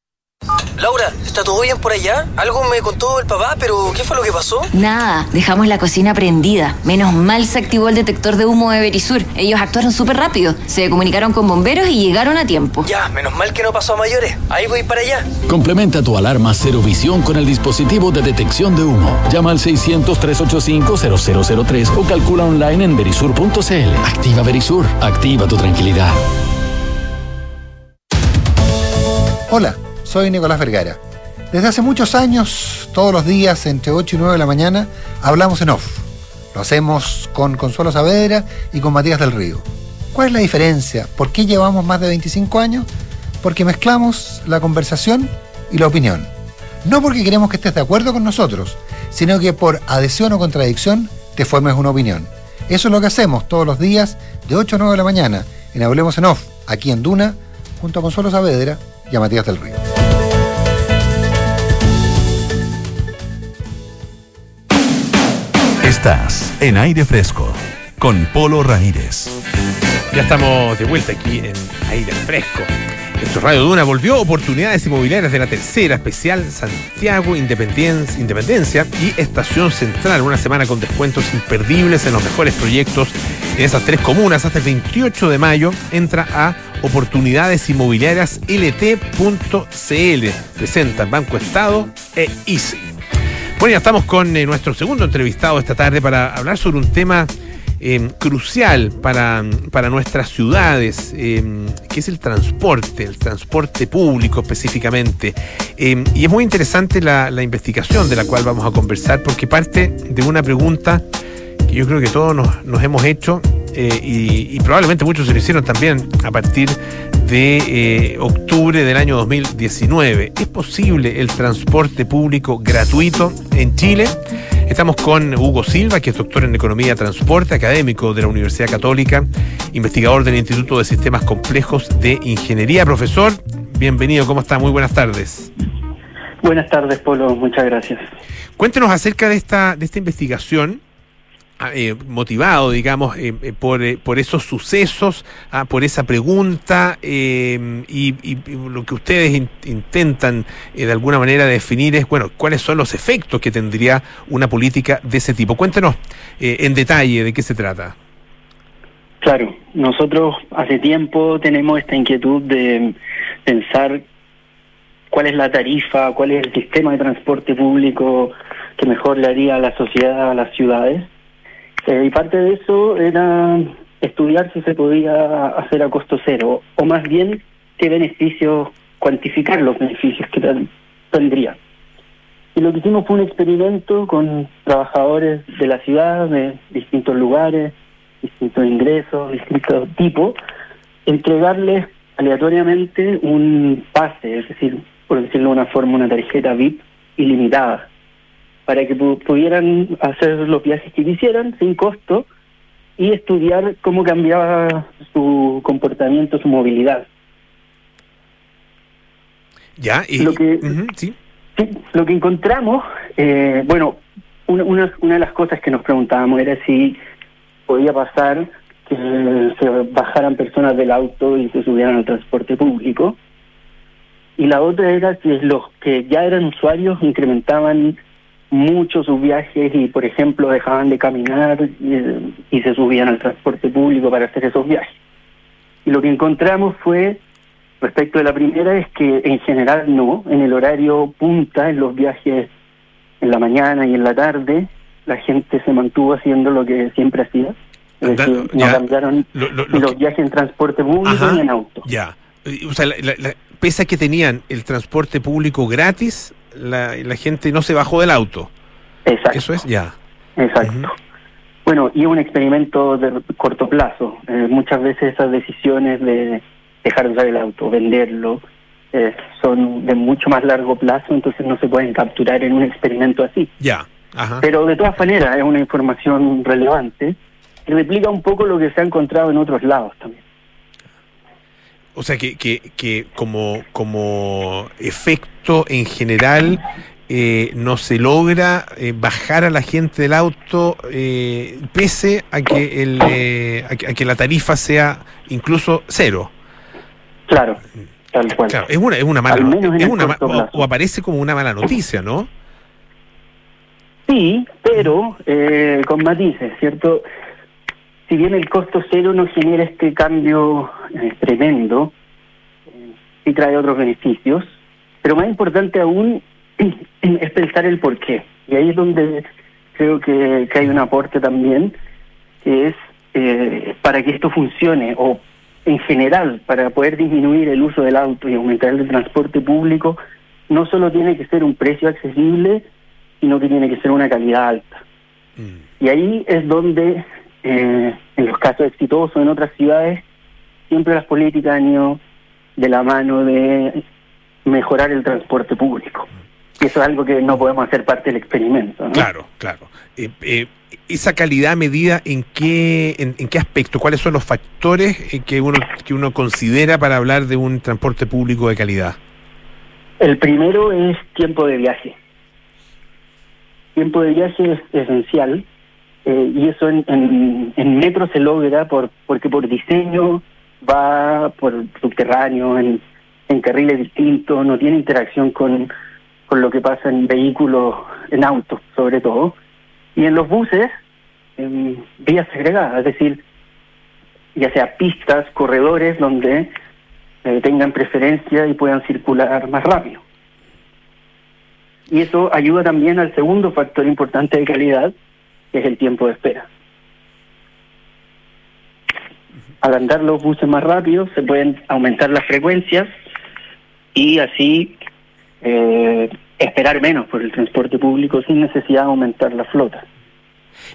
Speaker 8: Laura, ¿está todo bien por allá? Algo me contó el papá, pero ¿qué fue lo que pasó?
Speaker 9: Nada, dejamos la cocina prendida. Menos mal se activó el detector de humo de Verisur. Ellos actuaron súper rápido. Se comunicaron con bomberos y llegaron a tiempo.
Speaker 8: Ya, menos mal que no pasó a mayores. Ahí voy para allá.
Speaker 10: Complementa tu alarma Cero Visión con el dispositivo de detección de humo. Llama al 600-385-0003 o calcula online en verisur.cl. Activa Verisur. Activa tu tranquilidad.
Speaker 11: Hola soy Nicolás Vergara. Desde hace muchos años, todos los días, entre 8 y 9 de la mañana, hablamos en off. Lo hacemos con Consuelo Saavedra y con Matías del Río. ¿Cuál es la diferencia? ¿Por qué llevamos más de 25 años? Porque mezclamos la conversación y la opinión. No porque queremos que estés de acuerdo con nosotros, sino que por adhesión o contradicción te formes una opinión. Eso es lo que hacemos todos los días de 8 a 9 de la mañana en Hablemos en Off, aquí en Duna, junto a Consuelo Saavedra y a Matías del Río.
Speaker 1: Estás en aire fresco con Polo Ramírez.
Speaker 2: Ya estamos de vuelta aquí en aire fresco. Esto Radio Duna volvió oportunidades inmobiliarias de la tercera especial Santiago Independencia, Independencia y Estación Central. Una semana con descuentos imperdibles en los mejores proyectos en esas tres comunas. Hasta el 28 de mayo entra a oportunidades inmobiliarias lt.cl. Presentan Banco Estado e Easy. Bueno, ya estamos con eh, nuestro segundo entrevistado esta tarde para hablar sobre un tema eh, crucial para, para, nuestras ciudades, eh, que es el transporte, el transporte público específicamente. y es muy interesante la, investigación de la cual vamos a conversar porque parte de una pregunta que yo creo que todos nos, nos hemos hecho y, y, probablemente muchos se lo hicieron también a partir de eh, octubre del año 2019. ¿Es posible el transporte público gratuito en Chile? Estamos con Hugo Silva, que es doctor en Economía y Transporte, académico de la Universidad Católica, investigador del Instituto de Sistemas Complejos de Ingeniería. Profesor, bienvenido, ¿cómo está? Muy buenas tardes.
Speaker 12: Buenas tardes, Polo, muchas gracias.
Speaker 2: Cuéntenos acerca de esta, de esta investigación eh, motivado, digamos, eh, eh, por, por esos sucesos, ah, por esa pregunta y, lo que ustedes intentan de alguna manera definir es, bueno, cuáles son los efectos que tendría una política de ese tipo. Cuéntenos en detalle de qué se trata.
Speaker 12: Claro, nosotros hace tiempo tenemos esta inquietud de pensar cuál es la tarifa, cuál es el sistema de transporte público que mejor le haría a la sociedad, a las ciudades. Eh, y parte de eso era estudiar si se podía hacer a costo cero, o más bien qué beneficios, cuantificar los beneficios que tendría. Y lo que hicimos fue un experimento con trabajadores de la ciudad, de distintos lugares, distintos ingresos, distintos tipos, entregarles aleatoriamente un pase, es decir, por decirlo de una forma, una tarjeta VIP ilimitada para que pudieran hacer los viajes que quisieran sin costo y estudiar cómo cambiaba su comportamiento, su movilidad.
Speaker 2: Ya, y
Speaker 12: lo que,
Speaker 2: sí.
Speaker 12: lo que encontramos, eh, bueno, una, una, una de las cosas que nos preguntábamos era si podía pasar que se bajaran personas del auto y se subieran al transporte público. Y la otra era si los que ya eran usuarios incrementaban mucho sus viajes y, por ejemplo, dejaban de caminar y, se subían al transporte público para hacer esos viajes. Y lo que encontramos fue, respecto de la primera, es que en general no, en el horario punta, en los viajes en la mañana y en la tarde, la gente se mantuvo haciendo lo que siempre hacía. Es decir, no cambiaron los viajes en transporte público ni en auto.
Speaker 2: Ya. O sea, pese a que tenían el transporte público gratis, la, la gente no se bajó del auto.
Speaker 12: Exacto.
Speaker 2: Eso es ya.
Speaker 12: Exacto. Bueno, y un experimento de corto plazo. Eh, muchas veces esas decisiones de dejar de usar el auto, venderlo, eh, son de mucho más largo plazo, entonces no se pueden capturar en un experimento así.
Speaker 2: Ya.
Speaker 12: Pero de todas maneras es una información relevante y replica un poco lo que se ha encontrado en otros lados también.
Speaker 2: O sea que, que, que como, como efecto en general eh, no se logra eh, bajar a la gente del auto eh, pese a que, el, a que, la tarifa sea incluso cero.
Speaker 12: Claro. tal cual.
Speaker 2: Claro, es una, es una mala
Speaker 12: corto
Speaker 2: o, o aparece como una mala noticia, ¿no?
Speaker 12: Sí, pero eh, con matices, ¿cierto? Si bien el costo cero no genera este cambio eh, tremendo, eh, sí trae otros beneficios, pero más importante aún [clears throat] es pensar el por qué. Y ahí es donde creo que, que hay un aporte también, que es eh, para que esto funcione o en general, para poder disminuir el uso del auto y aumentar el transporte público, no solo tiene que ser un precio accesible, sino que tiene que ser una calidad alta. Y ahí es donde, eh, en los casos exitosos en otras ciudades, siempre las políticas han ido de la mano de mejorar el transporte público. Y eso es algo que no podemos hacer parte del experimento. ¿no?
Speaker 2: Claro, claro. Eh, eh, esa calidad medida en qué en, en qué aspecto, cuáles son los factores eh, que uno que uno considera para hablar de un transporte público de calidad.
Speaker 12: El primero es tiempo de viaje. Tiempo de viaje es esencial eh, y eso en, en, en metro se logra por porque por diseño va por subterráneo, en, en carriles distintos, no tiene interacción con, con lo que pasa en vehículos, en autos sobre todo. Y en los buses, en vías segregadas, es decir, ya sea pistas, corredores donde eh, tengan preferencia y puedan circular más rápido. Y eso ayuda también al segundo factor importante de calidad, que es el tiempo de espera. Al andar los buses más rápido, se pueden aumentar las frecuencias y así eh, esperar menos por el transporte público sin necesidad de aumentar la flota.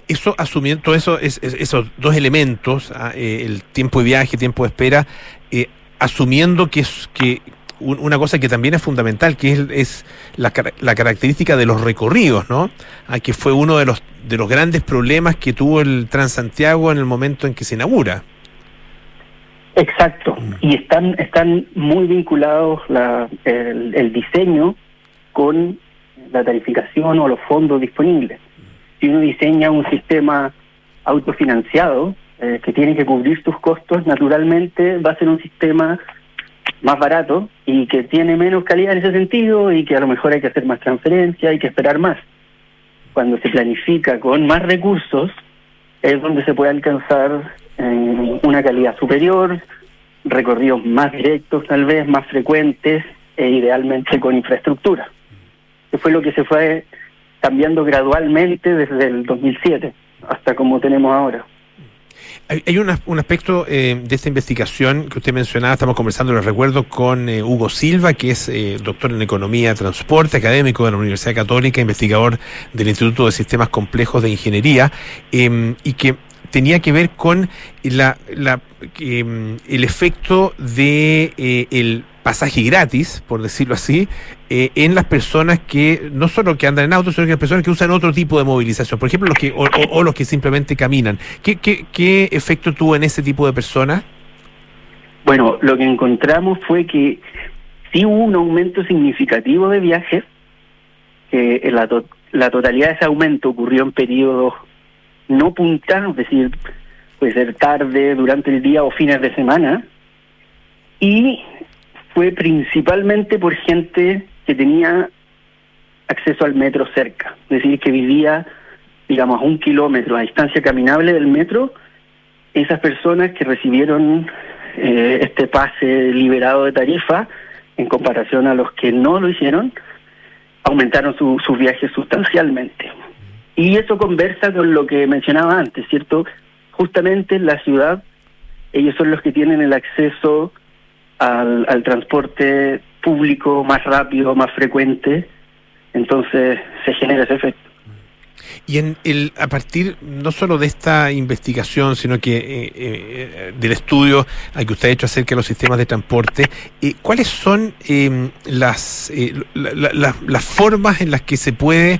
Speaker 2: Eso asumiendo eso, es, es- esos dos elementos, ah, eh, el tiempo de viaje, tiempo de espera, eh, asumiendo que es que un- una cosa que también es fundamental, que es, es la, la característica de los recorridos, ¿no? Ah, que fue uno de los de los grandes problemas que tuvo el Transantiago en el momento en que se inaugura.
Speaker 12: Exacto, y están están muy vinculados la, el, el diseño con la tarificación o los fondos disponibles. Si uno diseña un sistema autofinanciado eh, que tiene que cubrir sus costos, naturalmente va a ser un sistema más barato y que tiene menos calidad en ese sentido y que a lo mejor hay que hacer más transferencia, hay que esperar más. Cuando se planifica con más recursos, es donde se puede alcanzar eh, una calidad superior, recorridos más directos tal vez, más frecuentes e idealmente con infraestructura. Que fue lo que se fue cambiando gradualmente desde el 2007 hasta como tenemos ahora.
Speaker 2: Hay, un aspecto eh, de esta investigación que usted mencionaba, estamos conversando, les recuerdo, con eh, Hugo Silva, que es eh, doctor en Economía, Transporte, académico de la Universidad Católica, investigador del Instituto de Sistemas Complejos de Ingeniería, eh, y que tenía que ver con la, la, eh, el efecto de eh, el pasaje gratis, por decirlo así, eh, en las personas que no solo que andan en auto, sino que las personas que usan otro tipo de movilización, por ejemplo, los que o, los que simplemente caminan. ¿Qué, qué, qué efecto tuvo en ese tipo de personas?
Speaker 12: Bueno, lo que encontramos fue que sí hubo un aumento significativo de viajes, que la, la totalidad de ese aumento ocurrió en periodos no punta, es decir, puede ser tarde, durante el día o fines de semana, y fue principalmente por gente que tenía acceso al metro cerca, es decir, que vivía, digamos, a un kilómetro a distancia caminable del metro, esas personas que recibieron eh, este pase liberado de tarifa en comparación a los que no lo hicieron, aumentaron su- sus viajes sustancialmente. Y eso conversa con lo que mencionaba antes, ¿cierto? Justamente en la ciudad, ellos son los que tienen el acceso al, transporte público más rápido, más frecuente, entonces se genera ese efecto.
Speaker 2: Y en el, a partir no solo de esta investigación, sino que eh, eh, del estudio al que usted ha hecho acerca de los sistemas de transporte, eh, ¿cuáles son eh, las, eh, la- la- las formas en las que se puede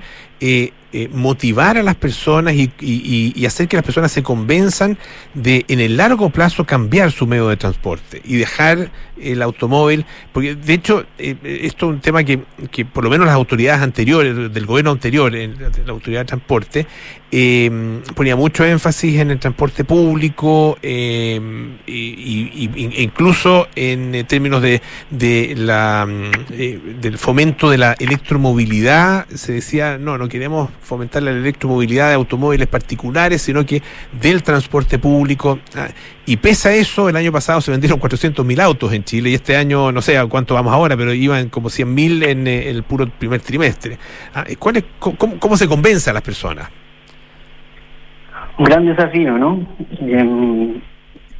Speaker 2: eh, motivar a las personas y- y- y hacer que las personas se convenzan de en el largo plazo cambiar su medio de transporte y dejar el automóvil, porque de hecho eh, esto es un tema que, que por lo menos las autoridades anteriores, del gobierno anterior, la autoridad de transporte, eh, ponía mucho énfasis en el transporte público eh, y, incluso en términos de, de la eh, del fomento de la electromovilidad. Se decía no no queremos fomentar la electromovilidad de automóviles particulares sino que del transporte público. Ah, y pese a eso el año pasado se vendieron 400.000 autos en Chile y este año no sé a cuánto vamos ahora pero iban como 100.000 en eh, el puro primer trimestre ah, ¿cuál es, cómo, cómo se convence a las personas
Speaker 12: un gran desafío, ¿no?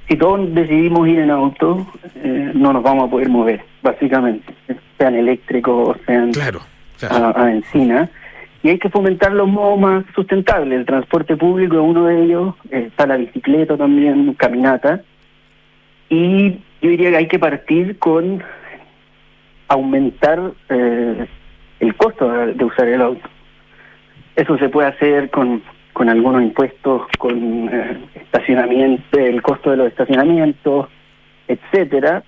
Speaker 12: si todos decidimos ir en auto, eh, no nos vamos a poder mover, básicamente, sean eléctricos, sean
Speaker 2: claro,
Speaker 12: A, benzina. Hay que fomentar los modos más sustentables. El transporte público es uno de ellos, está la bicicleta también, caminata. Y yo diría que hay que partir con aumentar eh, el costo de usar el auto. Eso se puede hacer con con algunos impuestos, con eh, estacionamiento, el costo de los estacionamientos, etcétera,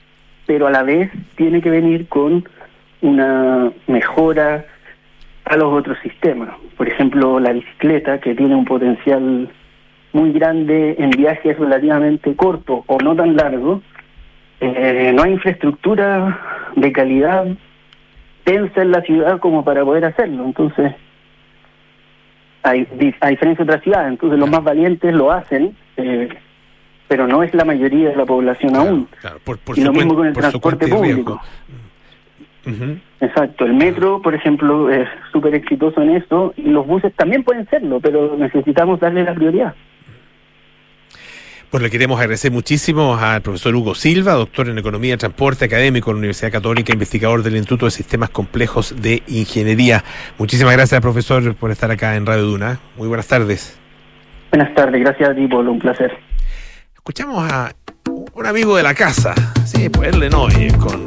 Speaker 12: pero a la vez tiene que venir con una mejora a los otros sistemas. Por ejemplo, la bicicleta, que tiene un potencial muy grande en viajes relativamente cortos o no tan largos, eh, no hay infraestructura de calidad densa en la ciudad como para poder hacerlo. Entonces, a, diferencia de otras ciudades. Entonces los más valientes lo hacen, eh, pero no es la mayoría de la población aún. y lo mismo con el transporte público. Exacto, el metro, por ejemplo, es súper exitoso en eso y los buses también pueden serlo, pero necesitamos darle la prioridad.
Speaker 2: Pues le queremos agradecer muchísimo al profesor Hugo Silva, doctor en Economía Transporte, académico en la Universidad Católica, investigador del Instituto de Sistemas Complejos de Ingeniería. Muchísimas gracias, profesor, por estar acá en Radio Duna. Muy buenas tardes.
Speaker 12: Buenas tardes, gracias a ti, Polo, un placer.
Speaker 2: Escuchamos a un amigo de la casa, sí, pues él no, con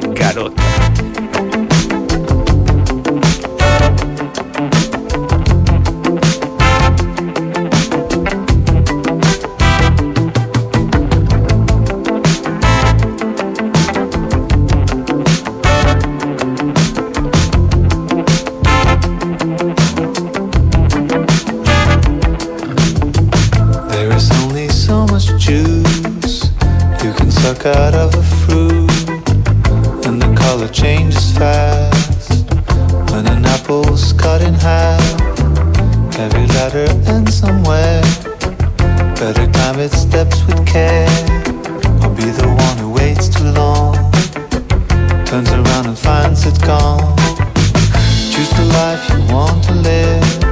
Speaker 2: Garota.
Speaker 13: out of a fruit, and the color changes fast. When an apple's cut in half, every letter ends somewhere. Better climb its steps with care, or be the one who waits too long. Turns around and finds it's gone. Choose the life you want to live.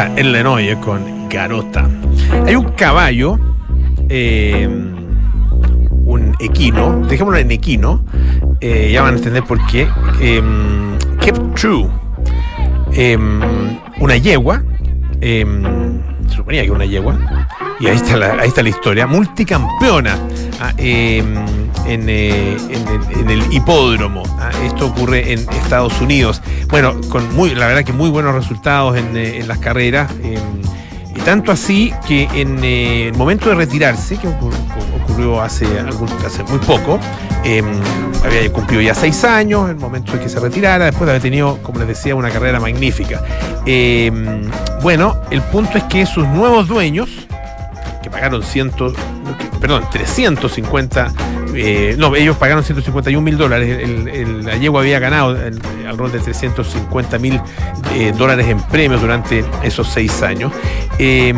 Speaker 2: Era el Lenoye con Garota. Hay un caballo, eh, un equino, dejémoslo en equino, eh, ya van a entender por qué. Eh, Kept True, eh, una yegua, suponía que una yegua, y ahí está la, ahí está la historia, multicampeona ah, en, eh, en en el hipódromo. ah, esto ocurre en Estados Unidos. Bueno, con muy, la verdad que muy buenos resultados en, eh, en las carreras. eh, y tanto así que en eh, el momento de retirarse, que ocur- ocurrió hace, hace muy poco, eh, había cumplido ya seis años, el momento de que se retirara, después de haber tenido, como les decía, una carrera magnífica. Bueno, el punto es que sus nuevos dueños, pagaron ciento, perdón, 350, eh, no, ellos pagaron 151 mil dólares, el, el- la yegua había ganado el- al rol de 350 mil eh, dólares en premios durante esos seis años. Eh,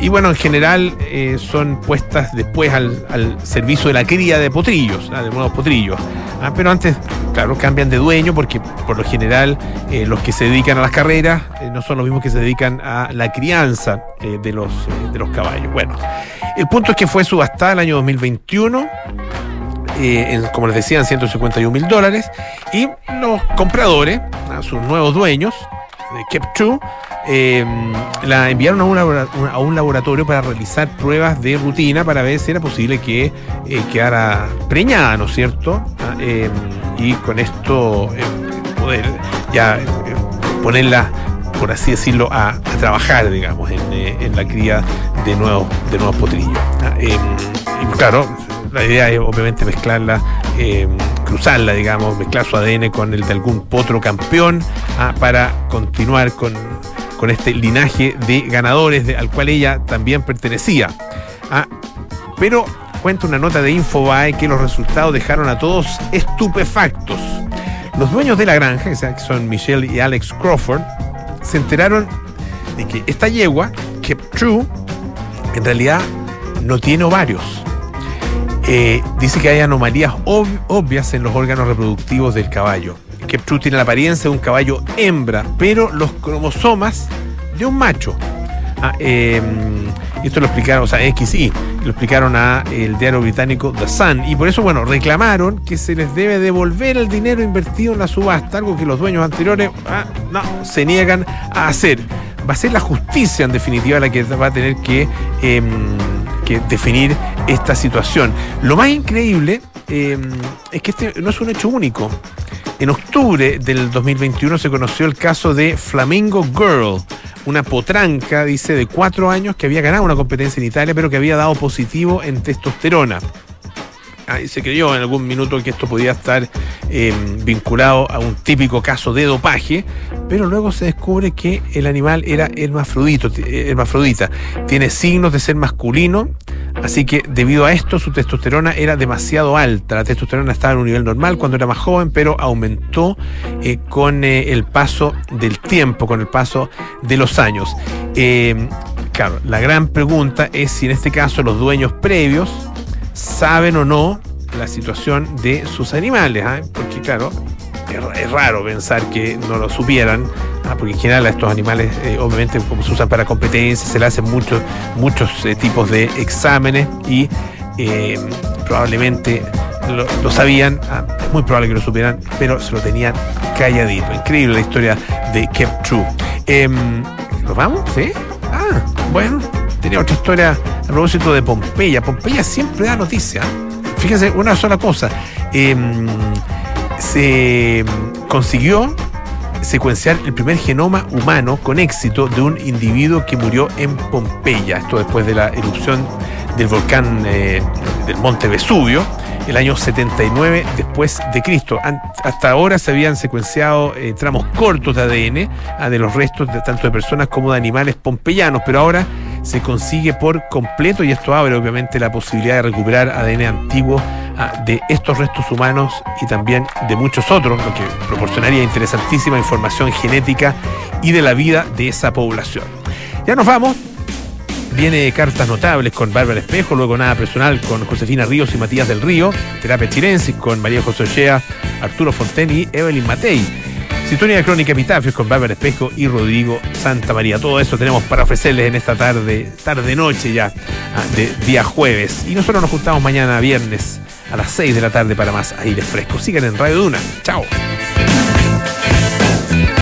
Speaker 2: y bueno, en general eh, son puestas después al, al servicio de la cría de potrillos, ah, de nuevos potrillos. Ah, pero antes, claro, cambian de dueño porque por lo general los que se dedican a las carreras no son los mismos que se dedican a la crianza de, los, de los caballos. Bueno, el punto es que fue subastada el año 2021. Eh, en, como les decía, en 151 mil dólares. Y los compradores, a sus nuevos dueños, de Kept2, eh, la enviaron a un, a un laboratorio para realizar pruebas de rutina para ver si era posible que eh, quedara preñada, ¿no es cierto? Ah, eh, y con esto eh, poder ya ponerla, por así decirlo, a, a trabajar, digamos, en, eh, la cría de nuevos, de nuevos potrillos. Ah, y claro, la idea es obviamente mezclarla, eh, cruzarla, digamos, mezclar su ADN con el de algún potro campeón ah, para continuar con, con este linaje de ganadores al cual ella también pertenecía. Ah, pero cuenta una nota de Infobae que los resultados dejaron a todos estupefactos. Los dueños de la granja, que son Michelle y Alex Crawford, se enteraron de que esta yegua, Kept True, en realidad no tiene ovarios. Eh, dice que hay anomalías ob- obvias en los órganos reproductivos del caballo. Kept True tiene la apariencia de un caballo hembra, pero los cromosomas de un macho. Ah, eh, esto lo explicaron, o sea, XY, lo explicaron a diario británico The Sun. Y por eso, bueno, reclamaron que se les debe devolver el dinero invertido en la subasta, algo que los dueños anteriores ah, no, se niegan a hacer. Va a ser la justicia, en definitiva, la que va a tener que, em, que definir esta situación. Lo más increíble em, es que este no es un hecho único. En octubre del 2021 se conoció el caso de Flamingo Girl, una potranca, dice, de cuatro años que había ganado una competencia en Italia, pero que había dado positivo en testosterona. Ah, se creyó en algún minuto que esto podía estar eh, vinculado a un típico caso de dopaje, pero luego se descubre que el animal era hermafrodito, eh, hermafrodita. Tiene signos de ser masculino, así que debido a esto su testosterona era demasiado alta. La testosterona estaba en un nivel normal cuando era más joven, pero aumentó eh, con eh, el paso del tiempo, con el paso de los años. Eh, claro, la gran pregunta es si en este caso los dueños previos saben o no la situación de sus animales, ¿ah? porque claro, es, raro pensar que no lo supieran, ¿ah? porque en general a estos animales eh, obviamente como se usan para competencias, se le hacen muchos, muchos eh, tipos de exámenes y eh, probablemente lo, sabían, ah, muy probable que lo supieran, pero se lo tenían calladito. Increíble la historia de Kept True. Em, ¿Nos vamos? ¿Sí? Ah, bueno, tenía otra historia a propósito de Pompeya. Pompeya siempre da noticia. Fíjense, una sola cosa. Em, se consiguió secuenciar el primer genoma humano con éxito de un individuo que murió en Pompeya. Esto después de la erupción del volcán eh, del monte Vesubio el año 79 después de Cristo. Hasta ahora se habían secuenciado eh, tramos cortos de ADN ah, de los restos de tanto de personas como de animales pompeyanos, pero ahora se consigue por completo y esto abre obviamente la posibilidad de recuperar ADN antiguo ah, de estos restos humanos y también de muchos otros, lo que proporcionaría interesantísima información genética y de la vida de esa población. Ya nos vamos. Viene cartas notables con Bárbara Espejo, luego nada personal con Josefina Ríos y Matías del Río, terapia chilensis con María José Ochea, Arturo Fonten y Evelyn Matei. Sintonía Crónica Epitafios con Bárbara Espejo y Rodrigo Santa María. Todo eso tenemos para ofrecerles en esta tarde, tarde-noche ya, ah, de día jueves. Y nosotros nos juntamos mañana viernes a las 6 de la tarde para más aire fresco. Sigan en Radio Duna. Chao.